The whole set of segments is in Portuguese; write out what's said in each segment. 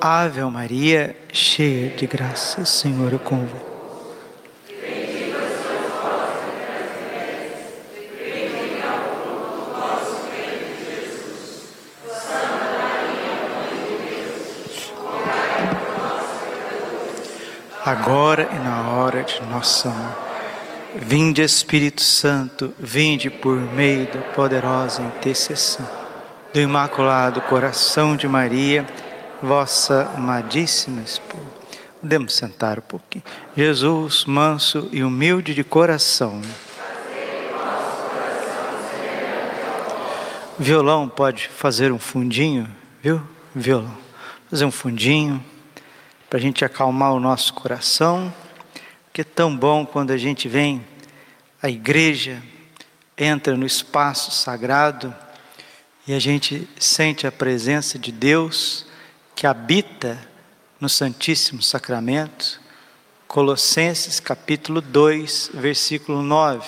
Ave Maria, cheia de graça, o Senhor é convosco. agora e na hora de nossa morte. Vinde Espírito Santo, vinde por meio da poderosa intercessão do Imaculado Coração de Maria, vossa amadíssima esposa. Podemos sentar um pouquinho. Jesus, manso e humilde de coração. Violão pode fazer um fundinho, viu? Violão. Fazer um fundinho para a gente acalmar o nosso coração, que é tão bom quando a gente vem à igreja, entra no espaço sagrado e a gente sente a presença de Deus que habita no Santíssimo Sacramento. Colossenses capítulo 2, versículo 9.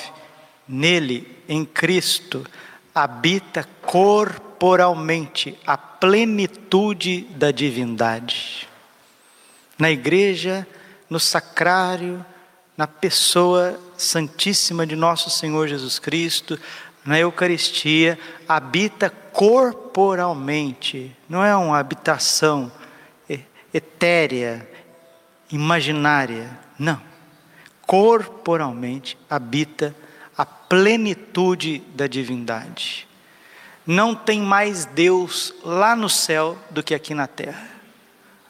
Nele, em Cristo, habita corporalmente a plenitude da divindade na igreja, no sacrário, na pessoa santíssima de nosso Senhor Jesus Cristo, na Eucaristia, habita corporalmente, não é uma habitação etérea, imaginária, não. Corporalmente habita a plenitude da divindade. Não tem mais Deus lá no céu do que aqui na terra.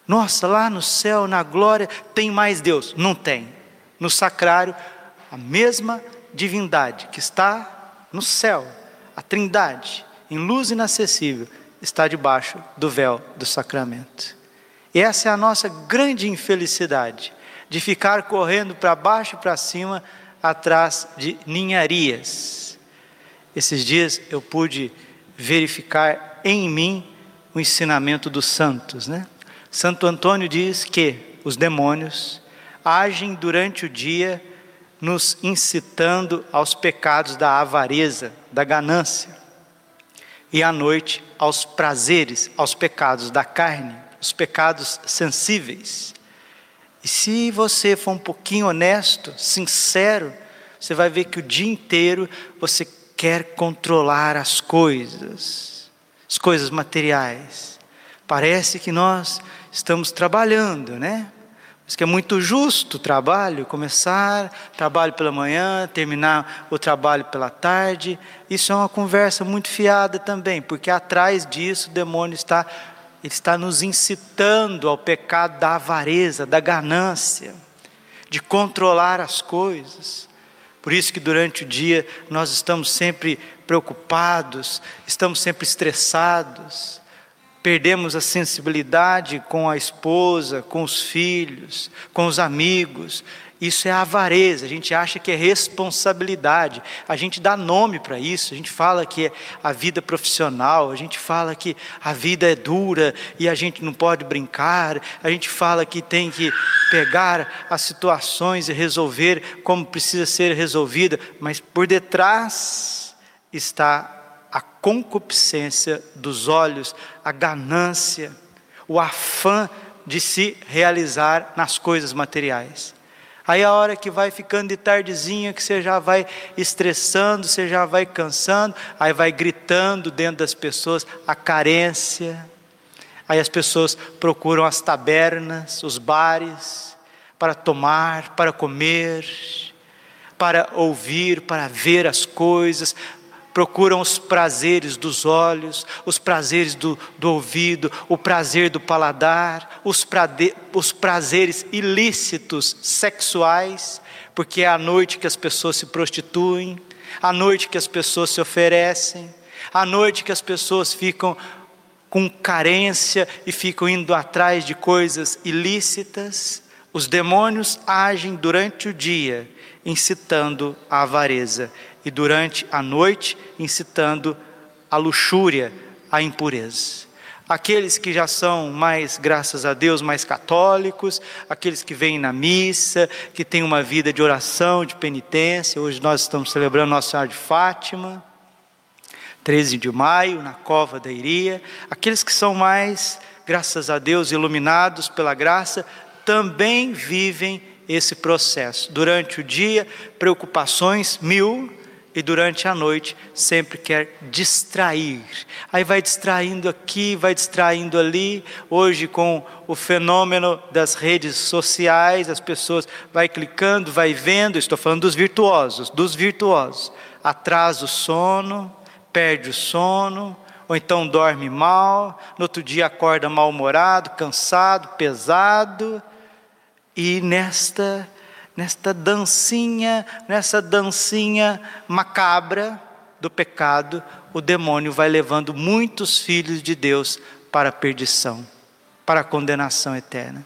Nossa, lá no céu, na glória, tem mais Deus. Não tem. No sacrário, a mesma divindade que está no céu, a trindade, em luz inacessível, está debaixo do véu do sacramento. E essa é a nossa grande infelicidade, de ficar correndo para baixo e para cima atrás de ninharias. Esses dias eu pude verificar em mim o ensinamento dos santos, né? Santo Antônio diz que os demônios agem durante o dia nos incitando aos pecados da avareza, da ganância, e à noite aos prazeres, aos pecados da carne, os pecados sensíveis. E se você for um pouquinho honesto, sincero, você vai ver que o dia inteiro você quer controlar as coisas, as coisas materiais. Parece que nós estamos trabalhando, né? Mas que é muito justo o trabalho, começar trabalho pela manhã, terminar o trabalho pela tarde. Isso é uma conversa muito fiada também, porque atrás disso o demônio está ele está nos incitando ao pecado da avareza, da ganância, de controlar as coisas. Por isso que durante o dia nós estamos sempre preocupados, estamos sempre estressados, Perdemos a sensibilidade com a esposa, com os filhos, com os amigos. Isso é avareza, a gente acha que é responsabilidade, a gente dá nome para isso, a gente fala que é a vida profissional, a gente fala que a vida é dura e a gente não pode brincar, a gente fala que tem que pegar as situações e resolver como precisa ser resolvida, mas por detrás está concupiscência dos olhos, a ganância, o afã de se realizar nas coisas materiais. Aí a hora que vai ficando de tardezinha, que você já vai estressando, você já vai cansando, aí vai gritando dentro das pessoas a carência. Aí as pessoas procuram as tabernas, os bares, para tomar, para comer, para ouvir, para ver as coisas, procuram os prazeres dos olhos, os prazeres do, do ouvido, o prazer do paladar, os, prade, os prazeres ilícitos sexuais, porque é à noite que as pessoas se prostituem, à noite que as pessoas se oferecem, à noite que as pessoas ficam com carência e ficam indo atrás de coisas ilícitas. Os demônios agem durante o dia, incitando a avareza e durante a noite incitando a luxúria, a impureza. Aqueles que já são mais, graças a Deus, mais católicos, aqueles que vêm na missa, que têm uma vida de oração, de penitência. Hoje nós estamos celebrando Nossa Senhora de Fátima, 13 de maio, na Cova da Iria. Aqueles que são mais graças a Deus, iluminados pela graça, também vivem esse processo. Durante o dia, preocupações mil, e durante a noite sempre quer distrair. Aí vai distraindo aqui, vai distraindo ali. Hoje com o fenômeno das redes sociais, as pessoas vai clicando, vai vendo, estou falando dos virtuosos, dos virtuosos. Atrasa o sono, perde o sono, ou então dorme mal, no outro dia acorda mal-humorado, cansado, pesado. E nesta nesta dancinha, nessa dancinha macabra do pecado, o demônio vai levando muitos filhos de Deus para a perdição, para a condenação eterna.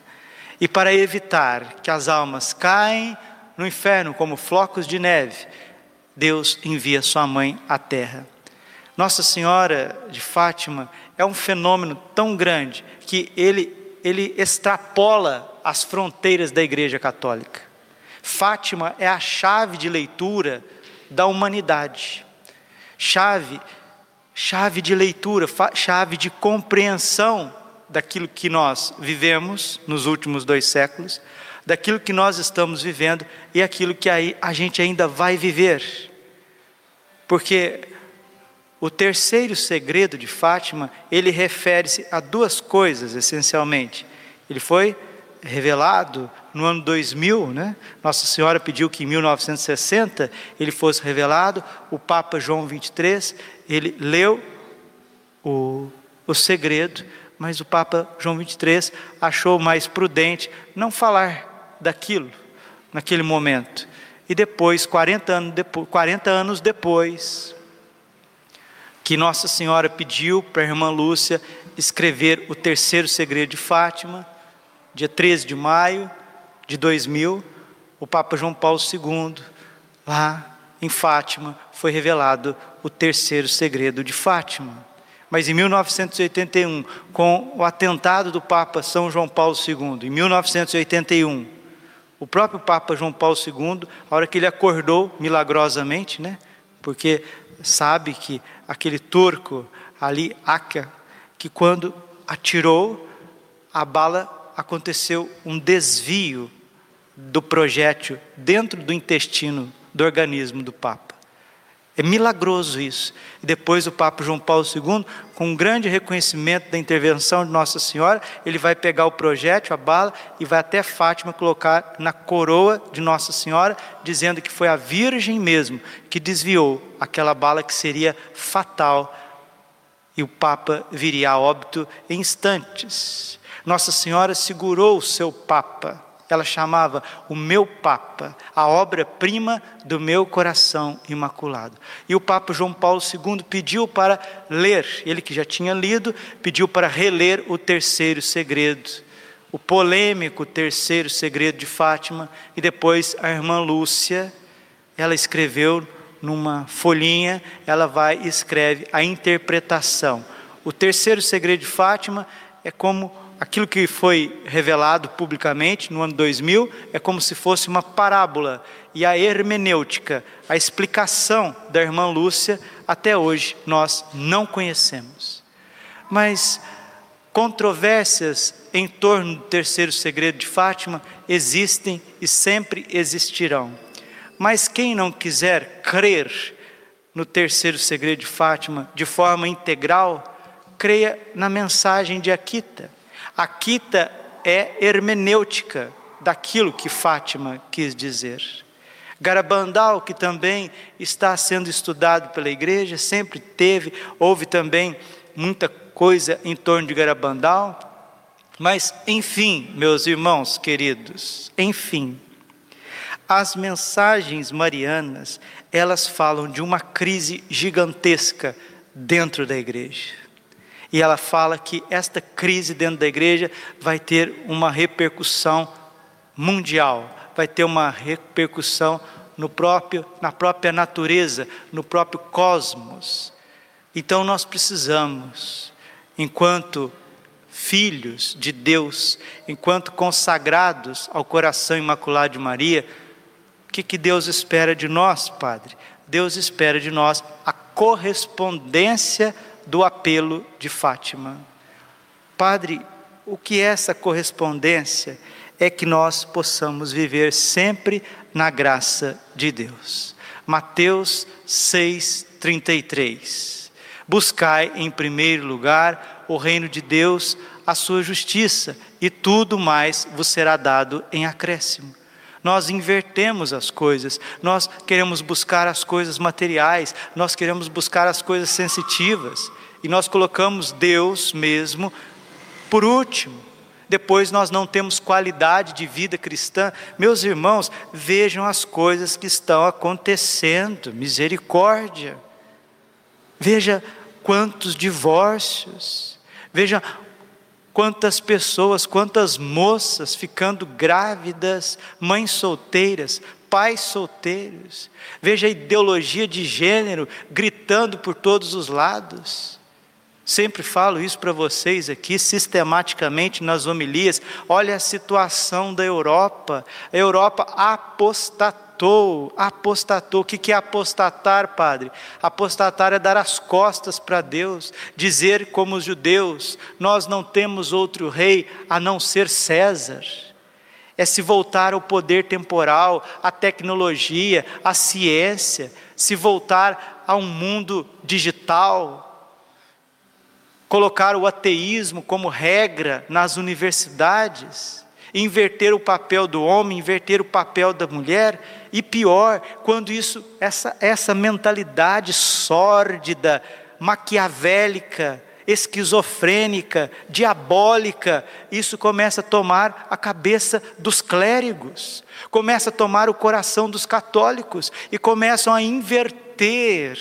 E para evitar que as almas caem no inferno como flocos de neve, Deus envia sua mãe à terra. Nossa Senhora de Fátima é um fenômeno tão grande que ele, ele extrapola as fronteiras da Igreja Católica. Fátima é a chave de leitura da humanidade. Chave, chave de leitura, chave de compreensão daquilo que nós vivemos nos últimos dois séculos, daquilo que nós estamos vivendo e aquilo que aí a gente ainda vai viver. Porque o terceiro segredo de Fátima, ele refere-se a duas coisas essencialmente. Ele foi revelado no ano 2000, né? Nossa Senhora pediu que em 1960 ele fosse revelado. O Papa João 23 ele leu o, o segredo, mas o Papa João 23 achou mais prudente não falar daquilo naquele momento. E depois, 40 anos depois, 40 anos depois, que Nossa Senhora pediu para a irmã Lúcia escrever o terceiro segredo de Fátima, dia 13 de maio de 2000, o Papa João Paulo II, lá em Fátima, foi revelado o terceiro segredo de Fátima. Mas em 1981, com o atentado do Papa São João Paulo II, em 1981, o próprio Papa João Paulo II, a hora que ele acordou milagrosamente, né? Porque sabe que aquele turco ali, Aca, que quando atirou, a bala aconteceu um desvio do projétil dentro do intestino do organismo do Papa. É milagroso isso. Depois o Papa João Paulo II, com um grande reconhecimento da intervenção de Nossa Senhora, ele vai pegar o projétil, a bala, e vai até Fátima colocar na coroa de Nossa Senhora, dizendo que foi a Virgem mesmo que desviou aquela bala que seria fatal. E o Papa viria a óbito em instantes. Nossa Senhora segurou o seu Papa. Ela chamava o meu Papa, a obra-prima do meu coração imaculado. E o Papa João Paulo II pediu para ler, ele que já tinha lido, pediu para reler o terceiro segredo, o polêmico terceiro segredo de Fátima. E depois a irmã Lúcia, ela escreveu numa folhinha, ela vai e escreve a interpretação. O terceiro segredo de Fátima é como aquilo que foi revelado publicamente no ano 2000 é como se fosse uma parábola. E a hermenêutica, a explicação da irmã Lúcia, até hoje nós não conhecemos. Mas controvérsias em torno do terceiro segredo de Fátima existem e sempre existirão. Mas quem não quiser crer no terceiro segredo de Fátima de forma integral, creia na mensagem de Akita. Akita é hermenêutica daquilo que Fátima quis dizer. Garabandal, que também está sendo estudado pela igreja, sempre teve, houve também muita coisa em torno de Garabandal. Mas, enfim, meus irmãos queridos, enfim, as mensagens marianas, elas falam de uma crise gigantesca dentro da igreja. E ela fala que esta crise dentro da igreja vai ter uma repercussão mundial, vai ter uma repercussão no próprio, na própria natureza, no próprio cosmos. Então nós precisamos, enquanto filhos de Deus, enquanto consagrados ao coração imaculado de Maria, o que, que Deus espera de nós, Padre? Deus espera de nós a correspondência do apelo de Fátima. Padre, o que é essa correspondência? É que nós possamos viver sempre na graça de Deus. Mateus 6:33. Buscai em primeiro lugar o reino de Deus, a sua justiça, e tudo mais vos será dado em acréscimo. Nós invertemos as coisas, nós queremos buscar as coisas materiais, nós queremos buscar as coisas sensitivas, e nós colocamos Deus mesmo por último. Depois nós não temos qualidade de vida cristã. Meus irmãos, vejam as coisas que estão acontecendo, misericórdia. Veja quantos divórcios, veja quantas pessoas, quantas moças ficando grávidas, mães solteiras, pais solteiros. Veja a ideologia de gênero gritando por todos os lados. Sempre falo isso para vocês aqui, sistematicamente nas homilias. Olha a situação da Europa. A Europa apostatou, apostatou. O que é apostatar, padre? Apostatar é dar as costas para Deus, dizer como os judeus: nós não temos outro rei a não ser César. É se voltar ao poder temporal, à tecnologia, à ciência, se voltar a um mundo digital colocar o ateísmo como regra nas universidades, inverter o papel do homem, inverter o papel da mulher, e pior, quando isso, essa, essa mentalidade sórdida, maquiavélica, esquizofrênica, diabólica, isso começa a tomar a cabeça dos clérigos, começa a tomar o coração dos católicos e começam a inverter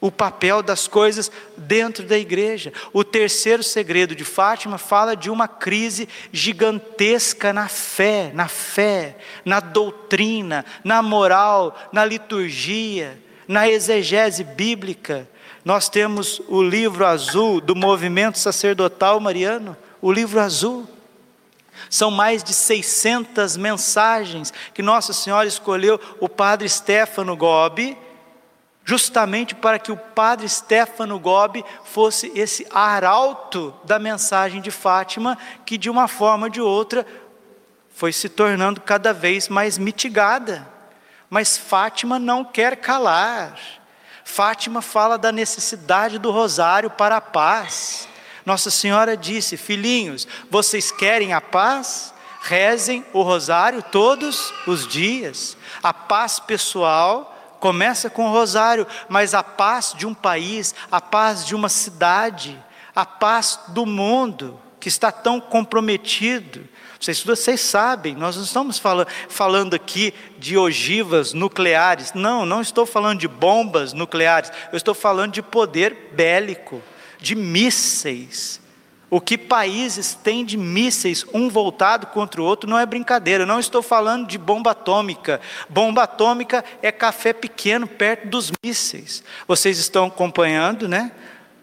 o papel das coisas dentro da igreja. O terceiro segredo de Fátima fala de uma crise gigantesca na fé, na fé, na doutrina, na moral, na liturgia, na exegese bíblica. Nós temos o livro azul do movimento sacerdotal mariano, o livro azul. São mais de 600 mensagens que Nossa Senhora escolheu o padre Stefano Gobi justamente para que o padre Stefano Gobi fosse esse arauto da mensagem de Fátima, que de uma forma ou de outra foi se tornando cada vez mais mitigada. Mas Fátima não quer calar. Fátima fala da necessidade do rosário para a paz. Nossa Senhora disse: Filhinhos, vocês querem a paz? Rezem o rosário todos os dias. A paz pessoal Começa com o rosário, mas a paz de um país, a paz de uma cidade, a paz do mundo que está tão comprometido. Vocês, vocês sabem, nós não estamos falando, falando aqui de ogivas nucleares. Não, não estou falando de bombas nucleares. Eu estou falando de poder bélico, de mísseis, o que países têm de mísseis, um voltado contra o outro, não é brincadeira. Eu não estou falando de bomba atômica. Bomba atômica é café pequeno perto dos mísseis. Vocês estão acompanhando, né?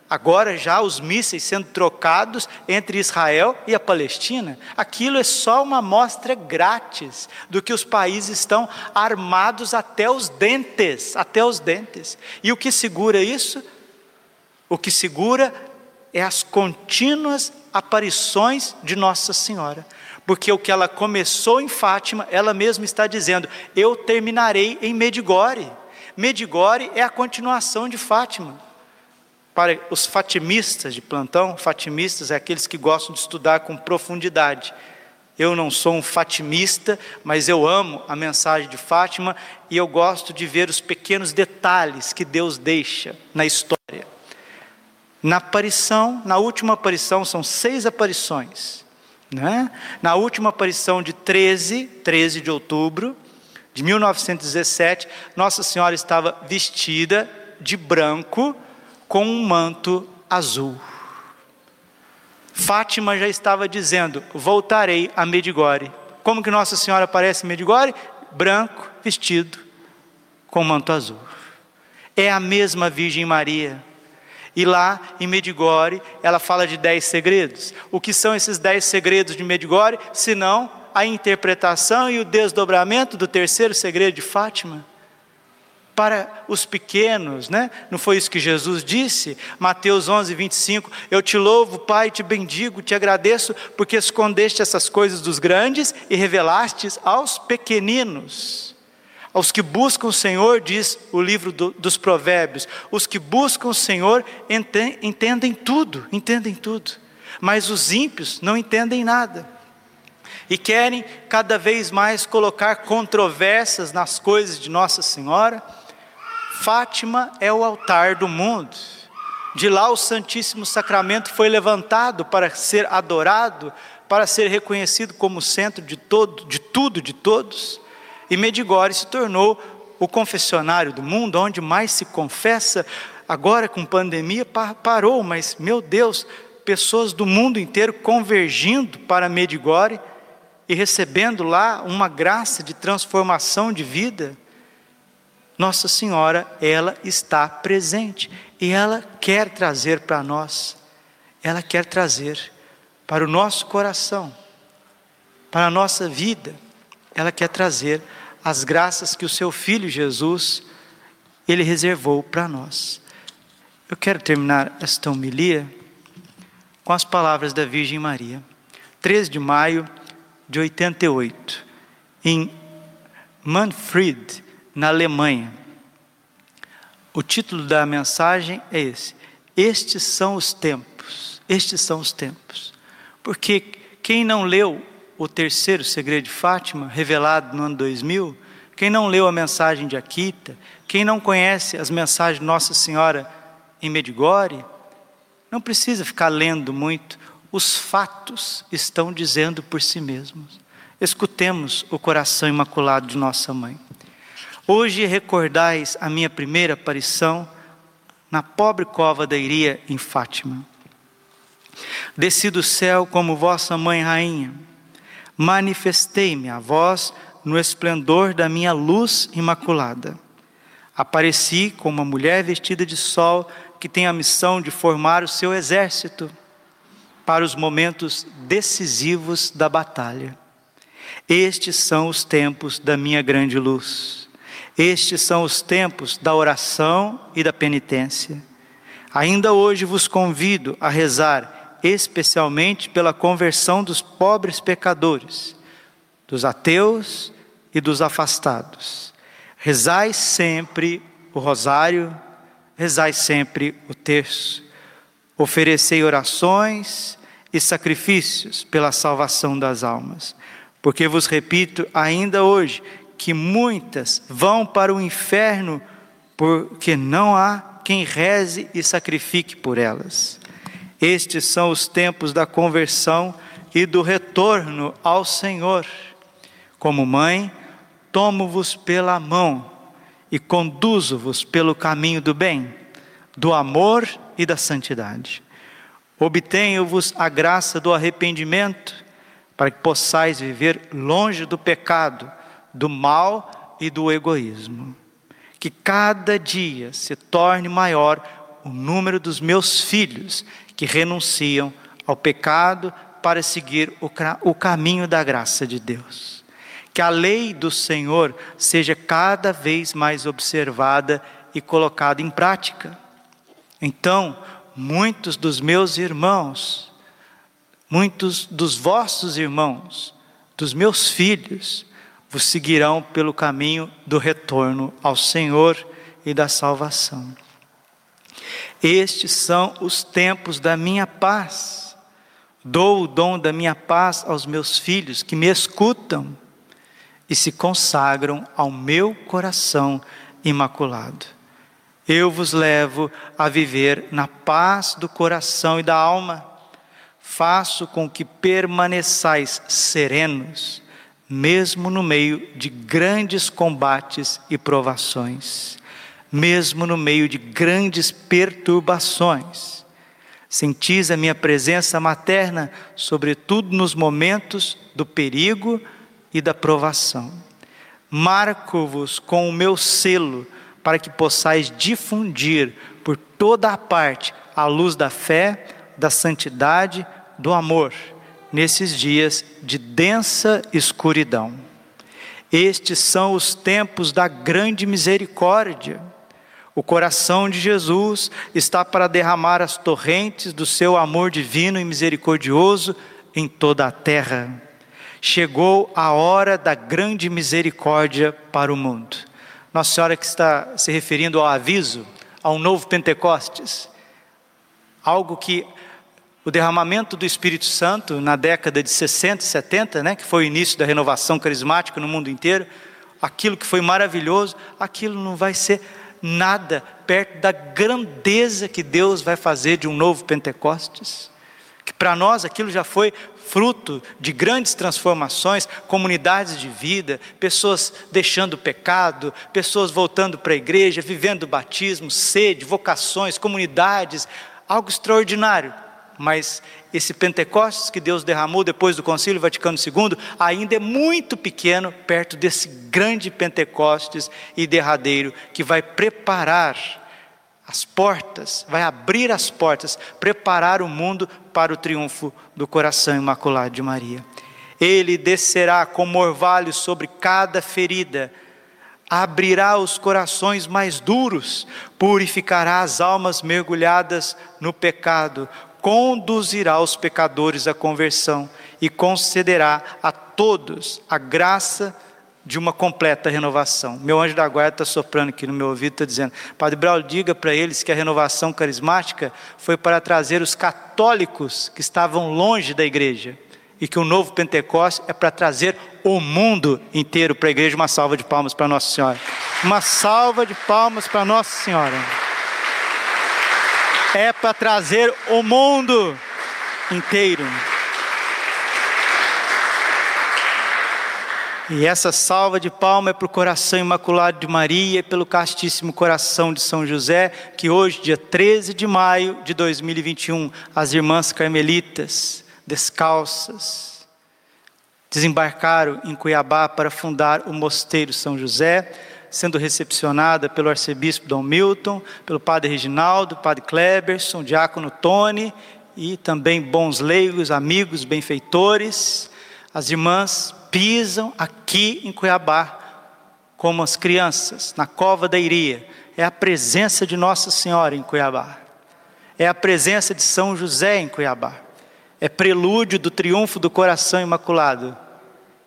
Agora já os mísseis sendo trocados entre Israel e a Palestina. Aquilo é só uma amostra grátis do que os países estão armados até os dentes, até os dentes. E o que segura isso? O que segura é as contínuas aparições de Nossa Senhora. Porque o que ela começou em Fátima, ela mesma está dizendo: Eu terminarei em Medigore. Medigore é a continuação de Fátima. Para os fatimistas de plantão, fatimistas é aqueles que gostam de estudar com profundidade. Eu não sou um fatimista, mas eu amo a mensagem de Fátima e eu gosto de ver os pequenos detalhes que Deus deixa na história. Na aparição, na última aparição, são seis aparições. Né? Na última aparição de 13, 13 de outubro de 1917, Nossa Senhora estava vestida de branco com um manto azul. Fátima já estava dizendo: Voltarei a Medigore. Como que Nossa Senhora aparece em Medigore? Branco, vestido com manto azul. É a mesma Virgem Maria e lá em Medigore, ela fala de dez segredos. O que são esses dez segredos de Medigore? Senão a interpretação e o desdobramento do terceiro segredo de Fátima. para os pequenos, né? Não foi isso que Jesus disse? Mateus 11, 25: Eu te louvo, Pai, te bendigo, te agradeço, porque escondeste essas coisas dos grandes e revelastes aos pequeninos. Aos que buscam o Senhor, diz o livro do, dos Provérbios, os que buscam o Senhor entendem tudo, entendem tudo, mas os ímpios não entendem nada e querem cada vez mais colocar controvérsias nas coisas de Nossa Senhora Fátima é o altar do mundo. De lá o Santíssimo Sacramento foi levantado para ser adorado, para ser reconhecido como centro de todo, de tudo, de todos. E Medigore se tornou o confessionário do mundo, onde mais se confessa. Agora com pandemia parou, mas meu Deus, pessoas do mundo inteiro convergindo para Medigore e recebendo lá uma graça de transformação de vida. Nossa Senhora, ela está presente e ela quer trazer para nós, ela quer trazer para o nosso coração, para a nossa vida, ela quer trazer as graças que o seu filho Jesus ele reservou para nós. Eu quero terminar esta homilia com as palavras da Virgem Maria. 3 de maio de 88, em Manfred, na Alemanha. O título da mensagem é esse: Estes são os tempos. Estes são os tempos. Porque quem não leu o terceiro segredo de Fátima, revelado no ano 2000, quem não leu a mensagem de Akita, quem não conhece as mensagens de Nossa Senhora em Medigore, não precisa ficar lendo muito, os fatos estão dizendo por si mesmos. Escutemos o coração imaculado de nossa mãe. Hoje recordais a minha primeira aparição na pobre cova da Iria em Fátima. Desci do céu como vossa mãe rainha, manifestei-me a vós no esplendor da minha luz imaculada. Apareci como uma mulher vestida de sol que tem a missão de formar o seu exército para os momentos decisivos da batalha. Estes são os tempos da minha grande luz. Estes são os tempos da oração e da penitência. Ainda hoje vos convido a rezar especialmente pela conversão dos pobres pecadores, dos ateus e dos afastados. Rezai sempre o rosário, rezai sempre o terço. Oferecei orações e sacrifícios pela salvação das almas. Porque vos repito ainda hoje que muitas vão para o inferno porque não há quem reze e sacrifique por elas. Estes são os tempos da conversão e do retorno ao Senhor. Como mãe, tomo-vos pela mão e conduzo-vos pelo caminho do bem, do amor e da santidade. Obtenho-vos a graça do arrependimento, para que possais viver longe do pecado do mal e do egoísmo. Que cada dia se torne maior o número dos meus filhos que renunciam ao pecado para seguir o, o caminho da graça de Deus. Que a lei do Senhor seja cada vez mais observada e colocada em prática. Então, muitos dos meus irmãos, muitos dos vossos irmãos, dos meus filhos, vos seguirão pelo caminho do retorno ao Senhor e da salvação. Estes são os tempos da minha paz. Dou o dom da minha paz aos meus filhos que me escutam e se consagram ao meu coração imaculado. Eu vos levo a viver na paz do coração e da alma. Faço com que permaneçais serenos mesmo no meio de grandes combates e provações, mesmo no meio de grandes perturbações. Sentis a minha presença materna, sobretudo nos momentos do perigo e da provação. Marco-vos com o meu selo, para que possais difundir por toda a parte a luz da fé, da santidade, do amor nesses dias de densa escuridão. Estes são os tempos da grande misericórdia. O coração de Jesus está para derramar as torrentes do seu amor divino e misericordioso em toda a terra. Chegou a hora da grande misericórdia para o mundo. Nossa Senhora que está se referindo ao aviso, ao novo Pentecostes, algo que o derramamento do Espírito Santo na década de 60 e 70, né, que foi o início da renovação carismática no mundo inteiro, aquilo que foi maravilhoso, aquilo não vai ser nada perto da grandeza que Deus vai fazer de um novo Pentecostes. Que para nós aquilo já foi fruto de grandes transformações, comunidades de vida, pessoas deixando o pecado, pessoas voltando para a igreja, vivendo batismo, sede, vocações, comunidades, algo extraordinário. Mas esse Pentecostes que Deus derramou depois do Concílio Vaticano II ainda é muito pequeno perto desse grande Pentecostes e derradeiro que vai preparar as portas, vai abrir as portas, preparar o mundo para o triunfo do coração imaculado de Maria. Ele descerá como orvalho sobre cada ferida, abrirá os corações mais duros, purificará as almas mergulhadas no pecado, conduzirá os pecadores à conversão e concederá a todos a graça de uma completa renovação. Meu anjo da guarda está soprando aqui no meu ouvido, está dizendo: Padre Braulio, diga para eles que a renovação carismática foi para trazer os católicos que estavam longe da igreja e que o novo Pentecostes é para trazer o mundo inteiro para a igreja. Uma salva de palmas para Nossa Senhora. Uma salva de palmas para Nossa Senhora. É para trazer o mundo inteiro. E essa salva de palma é para o coração imaculado de Maria e pelo castíssimo coração de São José, que hoje, dia 13 de maio de 2021, as irmãs carmelitas, descalças, desembarcaram em Cuiabá para fundar o Mosteiro São José, sendo recepcionada pelo arcebispo Dom Milton, pelo padre Reginaldo, padre Kleberson, diácono Tony e também bons leigos, amigos, benfeitores. As irmãs pisam aqui em Cuiabá, como as crianças, na cova da Iria. É a presença de Nossa Senhora em Cuiabá. É a presença de São José em Cuiabá. É prelúdio do triunfo do coração imaculado.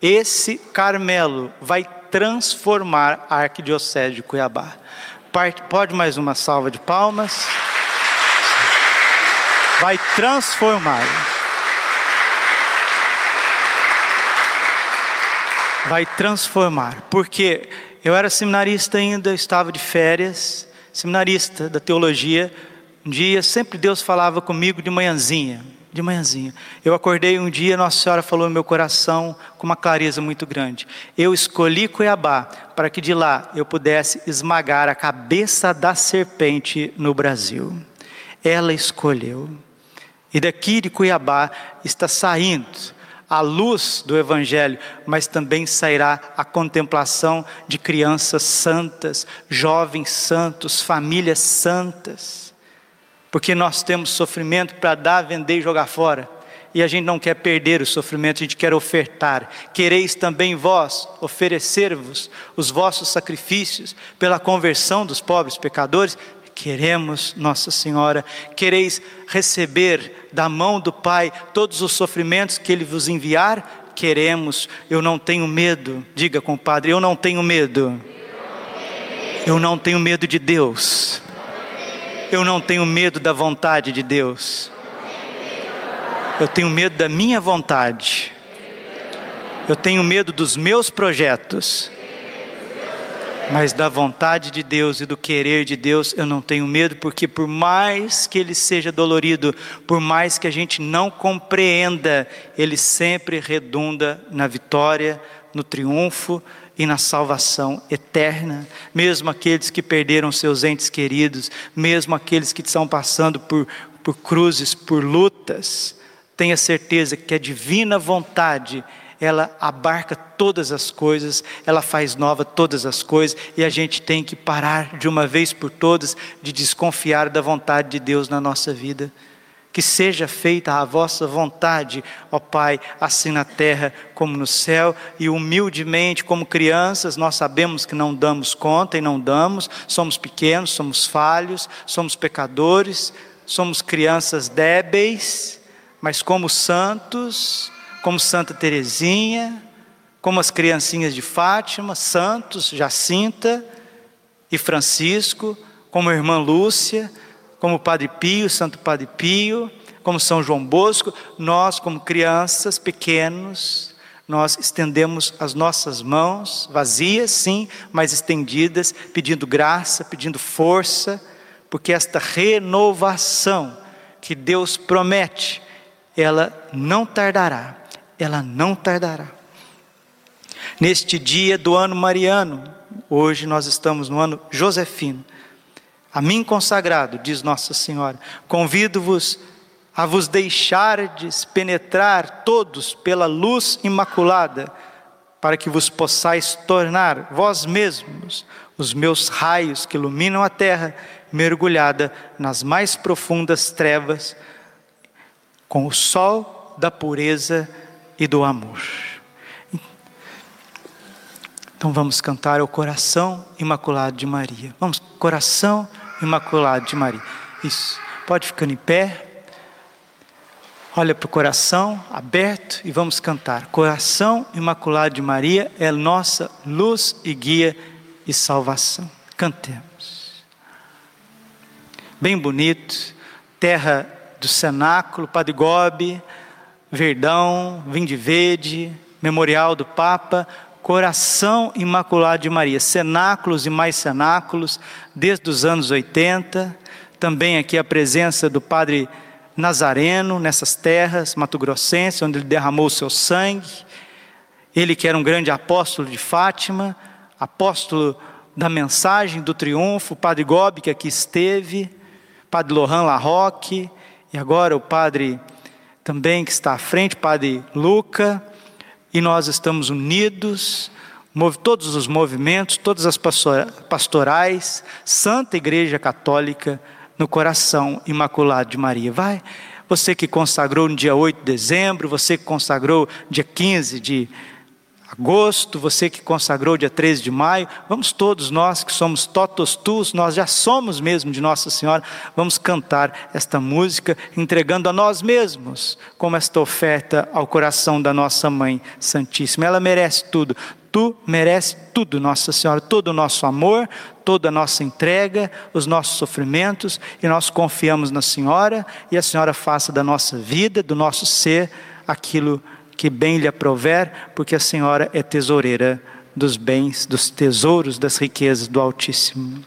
Esse Carmelo vai transformar a arquidiocese de Cuiabá. Pode mais uma salva de palmas? Vai transformar. vai transformar. Porque eu era seminarista ainda, estava de férias, seminarista da teologia. Um dia, sempre Deus falava comigo de manhãzinha, de manhãzinha. Eu acordei um dia, Nossa Senhora falou no meu coração com uma clareza muito grande. Eu escolhi Cuiabá para que de lá eu pudesse esmagar a cabeça da serpente no Brasil. Ela escolheu. E daqui de Cuiabá está saindo a luz do Evangelho, mas também sairá a contemplação de crianças santas, jovens santos, famílias santas. Porque nós temos sofrimento para dar, vender e jogar fora. E a gente não quer perder o sofrimento, a gente quer ofertar. Quereis também vós oferecer-vos os vossos sacrifícios pela conversão dos pobres pecadores? Queremos, Nossa Senhora, quereis receber da mão do Pai todos os sofrimentos que Ele vos enviar? Queremos, eu não tenho medo, diga com o Padre, eu não tenho medo. Eu não tenho medo de Deus. Eu não tenho medo da vontade de Deus. Eu tenho medo da minha vontade. Eu tenho medo dos meus projetos mas da vontade de Deus e do querer de Deus eu não tenho medo, porque por mais que ele seja dolorido, por mais que a gente não compreenda, ele sempre redunda na vitória, no triunfo e na salvação eterna. Mesmo aqueles que perderam seus entes queridos, mesmo aqueles que estão passando por, por cruzes, por lutas, tenha certeza que a divina vontade ela abarca todas as coisas, ela faz nova todas as coisas, e a gente tem que parar de uma vez por todas de desconfiar da vontade de Deus na nossa vida. Que seja feita a vossa vontade, ó Pai, assim na terra como no céu, e humildemente, como crianças, nós sabemos que não damos conta e não damos, somos pequenos, somos falhos, somos pecadores, somos crianças débeis, mas como santos, como Santa Teresinha, como as criancinhas de Fátima, santos, Jacinta e Francisco, como a irmã Lúcia, como Padre Pio, Santo Padre Pio, como São João Bosco, nós, como crianças pequenos, nós estendemos as nossas mãos, vazias, sim, mas estendidas, pedindo graça, pedindo força, porque esta renovação que Deus promete, ela não tardará, ela não tardará. Neste dia do ano mariano, hoje nós estamos no ano josefino, a mim consagrado, diz Nossa Senhora, convido-vos a vos deixardes penetrar todos pela luz imaculada, para que vos possais tornar vós mesmos os meus raios que iluminam a terra, mergulhada nas mais profundas trevas, com o sol da pureza e do amor. Então vamos cantar o coração imaculado de Maria. Vamos, coração imaculado de Maria. Isso. Pode ficar em pé. Olha para o coração aberto e vamos cantar. Coração imaculado de Maria é nossa luz e guia e salvação. Cantemos. Bem bonito. Terra do cenáculo, Padre Gobe, Verdão, Vinde Verde, Memorial do Papa Coração Imaculado de Maria, cenáculos e mais cenáculos, desde os anos 80. Também aqui a presença do Padre Nazareno nessas terras, Mato Grossense, onde ele derramou o seu sangue. Ele que era um grande apóstolo de Fátima, apóstolo da mensagem do triunfo, o Padre Gobi que aqui esteve, Padre Lohan Larroque, e agora o Padre também que está à frente, Padre Luca e nós estamos unidos, todos os movimentos, todas as pastorais, Santa Igreja Católica no coração imaculado de Maria. Vai, você que consagrou no dia 8 de dezembro, você que consagrou dia 15 de agosto, você que consagrou dia 13 de maio, vamos todos nós que somos totos tus, nós já somos mesmo de Nossa Senhora, vamos cantar esta música entregando a nós mesmos como esta oferta ao coração da nossa mãe Santíssima. Ela merece tudo. Tu merece tudo, Nossa Senhora, todo o nosso amor, toda a nossa entrega, os nossos sofrimentos, e nós confiamos na Senhora, e a Senhora faça da nossa vida, do nosso ser, aquilo que que bem lhe aprover, porque a Senhora é tesoureira dos bens, dos tesouros, das riquezas do Altíssimo.